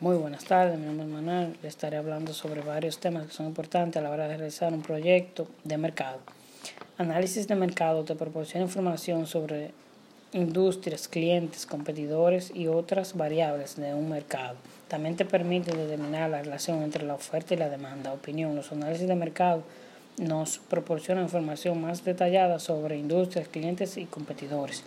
Muy buenas tardes, mi nombre es. Le estaré hablando sobre varios temas que son importantes a la hora de realizar un proyecto de mercado. Análisis de mercado te proporciona información sobre industrias, clientes, competidores y otras variables de un mercado. También te permite determinar la relación entre la oferta y la demanda. Opinión, los análisis de mercado nos proporcionan información más detallada sobre industrias, clientes y competidores.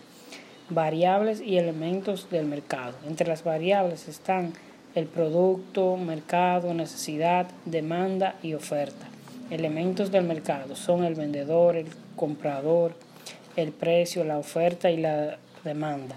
Variables y elementos del mercado. Entre las variables están el producto, mercado, necesidad, demanda y oferta. Elementos del mercado son el vendedor, el comprador, el precio, la oferta y la demanda.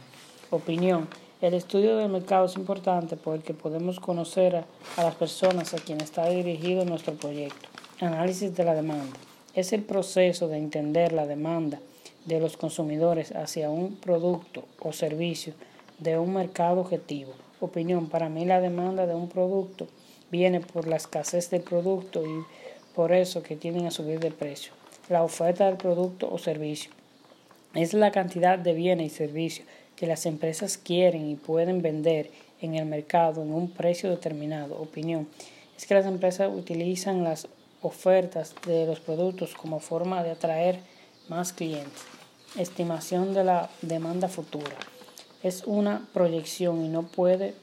Opinión. El estudio del mercado es importante porque podemos conocer a, las personas a quienes está dirigido nuestro proyecto. Análisis de la demanda. Es el proceso de entender la demanda de los consumidores hacia un producto o servicio de un mercado objetivo. Opinión. Para mí la demanda de un producto viene por la escasez del producto y por eso que tienden a subir de precio. La oferta del producto o servicio es la cantidad de bienes y servicios que las empresas quieren y pueden vender en el mercado en un precio determinado. Opinión. Es que las empresas utilizan las ofertas de los productos como forma de atraer más clientes. Estimación de la demanda futura. Es una proyección y no puede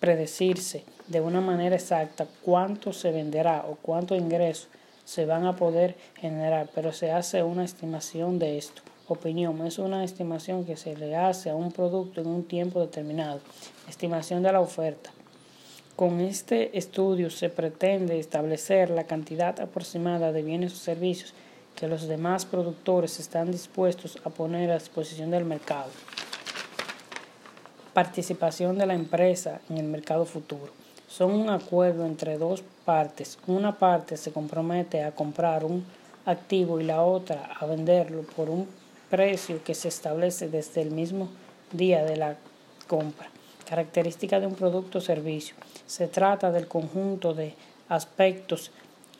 predecirse de una manera exacta cuánto se venderá o cuánto ingresos se van a poder generar, pero se hace una estimación de esto. Opinión es una estimación que se le hace a un producto en un tiempo determinado. Estimación de la oferta. Con este estudio se pretende establecer la cantidad aproximada de bienes o servicios que los demás productores están dispuestos a poner a disposición del mercado. Participación de la empresa en el mercado futuro. Son un acuerdo entre dos partes. Una parte se compromete a comprar un activo y la otra a venderlo por un precio que se establece desde el mismo día de la compra. Característica de un producto o servicio. Se trata del conjunto de aspectos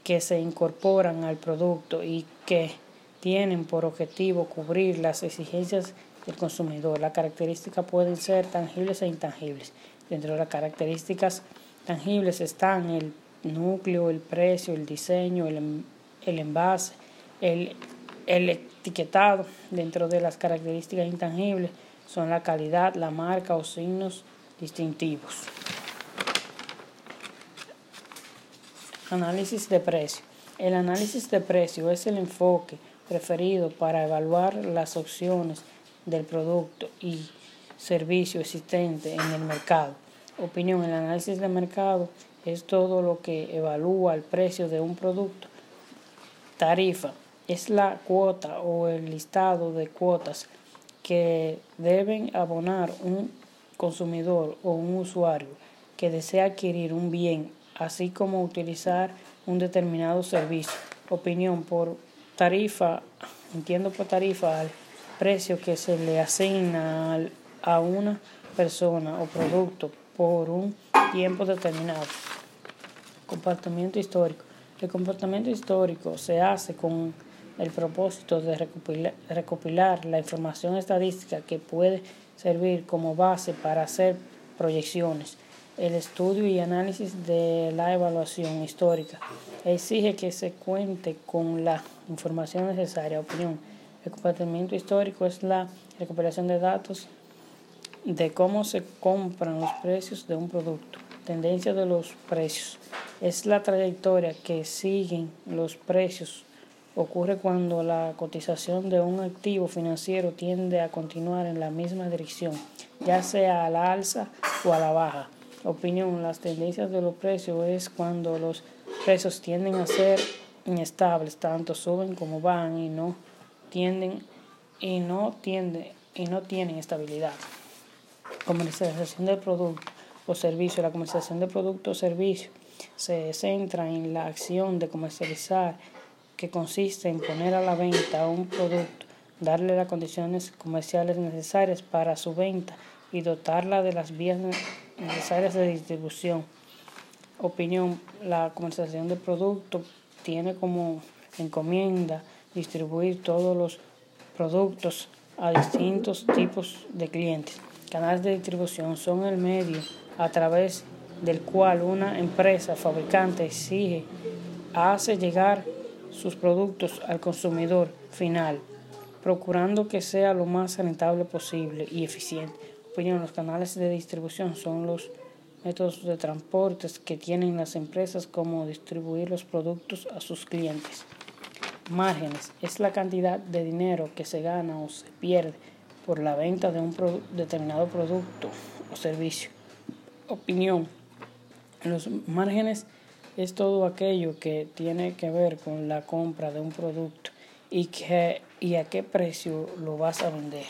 que se incorporan al producto y que tienen por objetivo cubrir las exigencias del consumidor. Las características pueden ser tangibles e intangibles. Dentro de las características tangibles están el núcleo, el precio, el diseño, el, el envase, el el etiquetado dentro de las características intangibles son la calidad, la marca o signos distintivos. Análisis de precio. El análisis de precio es el enfoque preferido para evaluar las opciones del producto y servicio existente en el mercado. Opinión, el análisis de mercado es todo lo que evalúa el precio de un producto. Tarifa es la cuota o el listado de cuotas que deben abonar un consumidor o un usuario que desea adquirir un bien, así como utilizar un determinado servicio. Opinión por tarifa, entiendo por tarifa al precio que se le asigna a una persona o producto por un tiempo determinado. Comportamiento histórico. El comportamiento histórico se hace con el propósito de recopilar, la información estadística que puede servir como base para hacer proyecciones. El estudio y análisis de la evaluación histórica exige que se cuente con la información necesaria. Opinión. El comportamiento histórico es la recopilación de datos de cómo se compran los precios de un producto. Tendencia de los precios. Es la trayectoria que siguen los precios ocurre cuando la cotización de un activo financiero tiende a continuar en la misma dirección, ya sea a la alza o a la baja. Opinión, las tendencias de los precios es cuando los precios tienden a ser inestables, tanto suben como van y no tienden y no tienden y no tienen estabilidad. Comercialización del producto o servicio. La comercialización de producto o servicio se centra en la acción de comercializar que consiste en poner a la venta un producto, darle las condiciones comerciales necesarias para su venta y dotarla de las vías necesarias de distribución. Opinión, la comercialización de producto tiene como encomienda distribuir todos los productos a distintos tipos de clientes. Canales de distribución son el medio a través del cual una empresa fabricante exige hace llegar sus productos al consumidor final, procurando que sea lo más rentable posible y eficiente. Opinión, los canales de distribución son los métodos de transporte que tienen las empresas como distribuir los productos a sus clientes. Márgenes es la cantidad de dinero que se gana o se pierde por la venta de un determinado producto o servicio. Opinión. Los márgenes es todo aquello que tiene que ver con la compra de un producto y, que, y a qué precio lo vas a vender.